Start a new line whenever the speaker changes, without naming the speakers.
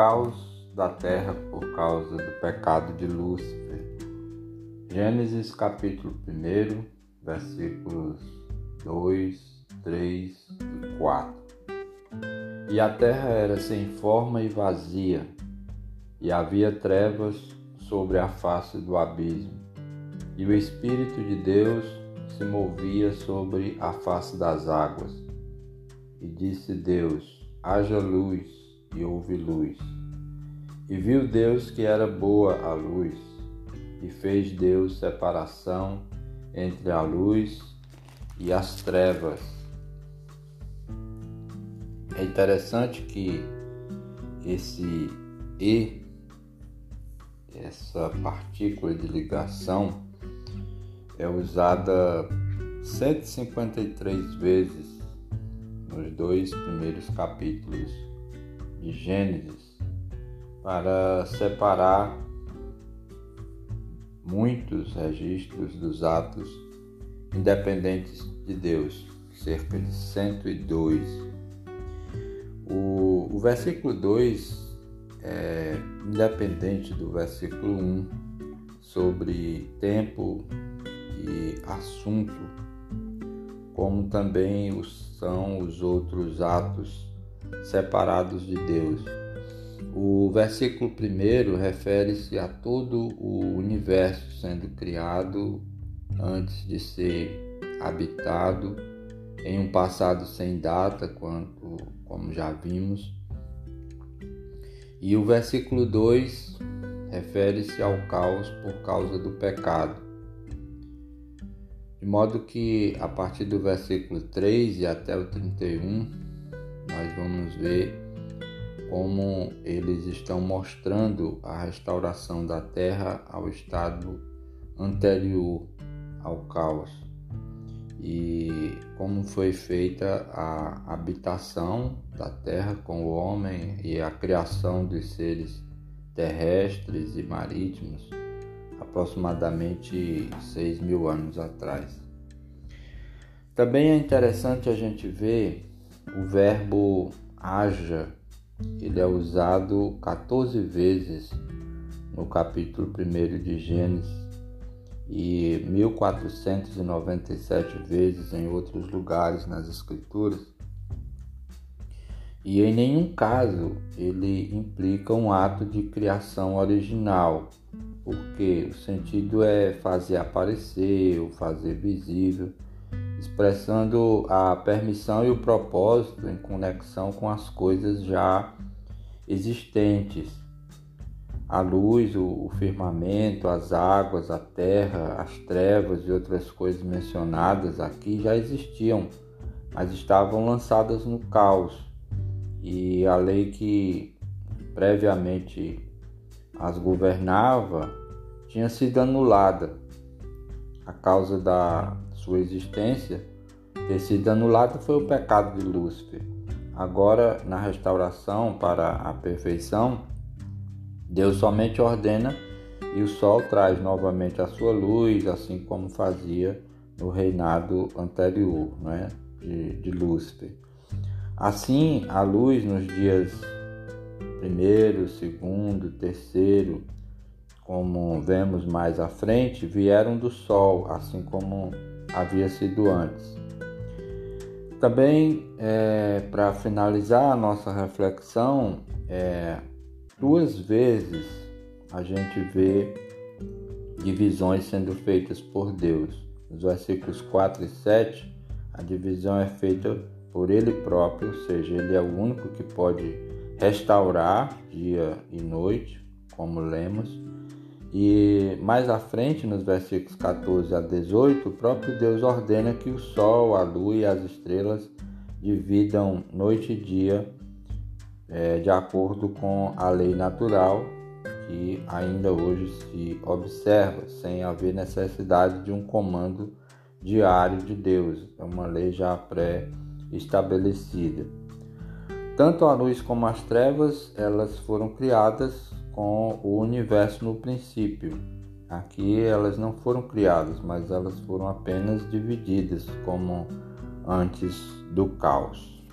caos da terra por causa do pecado de Lúcifer. Gênesis capítulo 1, versículos 2, 3 e 4. E a terra era sem forma e vazia, e havia trevas sobre a face do abismo, e o Espírito de Deus se movia sobre a face das águas. E disse Deus: haja luz, e houve luz. E viu Deus que era boa a luz, e fez Deus separação entre a luz e as trevas. É interessante que esse E, essa partícula de ligação, é usada 153 vezes nos dois primeiros capítulos de Gênesis para separar muitos registros dos atos independentes de Deus, cerca de 102. O, o versículo 2 é independente do versículo 1 sobre tempo e assunto, como também os são os outros atos separados de Deus. O versículo primeiro refere-se a todo o universo sendo criado antes de ser habitado em um passado sem data, quanto, como já vimos. E o versículo 2 refere-se ao caos por causa do pecado. De modo que a partir do versículo 3 e até o 31, nós vamos ver como eles estão mostrando a restauração da terra ao estado anterior ao caos e como foi feita a habitação da terra com o homem e a criação dos seres terrestres e marítimos aproximadamente 6 mil anos atrás. Também é interessante a gente ver o verbo haja, ele é usado 14 vezes no capítulo 1 de Gênesis e 1497 vezes em outros lugares nas Escrituras. E em nenhum caso ele implica um ato de criação original, porque o sentido é fazer aparecer ou fazer visível, expressando a permissão e o propósito em conexão com as coisas já existentes. A luz, o, firmamento, as águas, a terra, as trevas e outras coisas mencionadas aqui já existiam, mas estavam lançadas no caos. E a lei que previamente as governava tinha sido anulada. A causa da sua existência ter sido anulada foi o pecado de Lúcifer. Agora, na restauração para a perfeição, Deus somente ordena e o sol traz novamente a sua luz, assim como fazia no reinado anterior né, de, de Lúcifer. Assim, a luz nos dias primeiro, segundo, terceiro como vemos mais à frente, vieram do Sol, assim como havia sido antes. Também, é, para finalizar a nossa reflexão, é, duas vezes a gente vê divisões sendo feitas por Deus. Nos versículos 4 e 7, a divisão é feita por Ele próprio, ou seja, Ele é o único que pode restaurar dia e noite, como lemos e mais à frente, nos versículos 14 a 18, o próprio Deus ordena que o sol, a lua e as estrelas dividam noite e dia é, de acordo com a lei natural que ainda hoje se observa, sem haver necessidade de um comando diário de Deus. É uma lei já pré-estabelecida. Tanto a luz como as trevas, elas foram criadas com o universo no princípio. Aqui elas não foram criadas, mas elas foram apenas divididas, como antes do caos.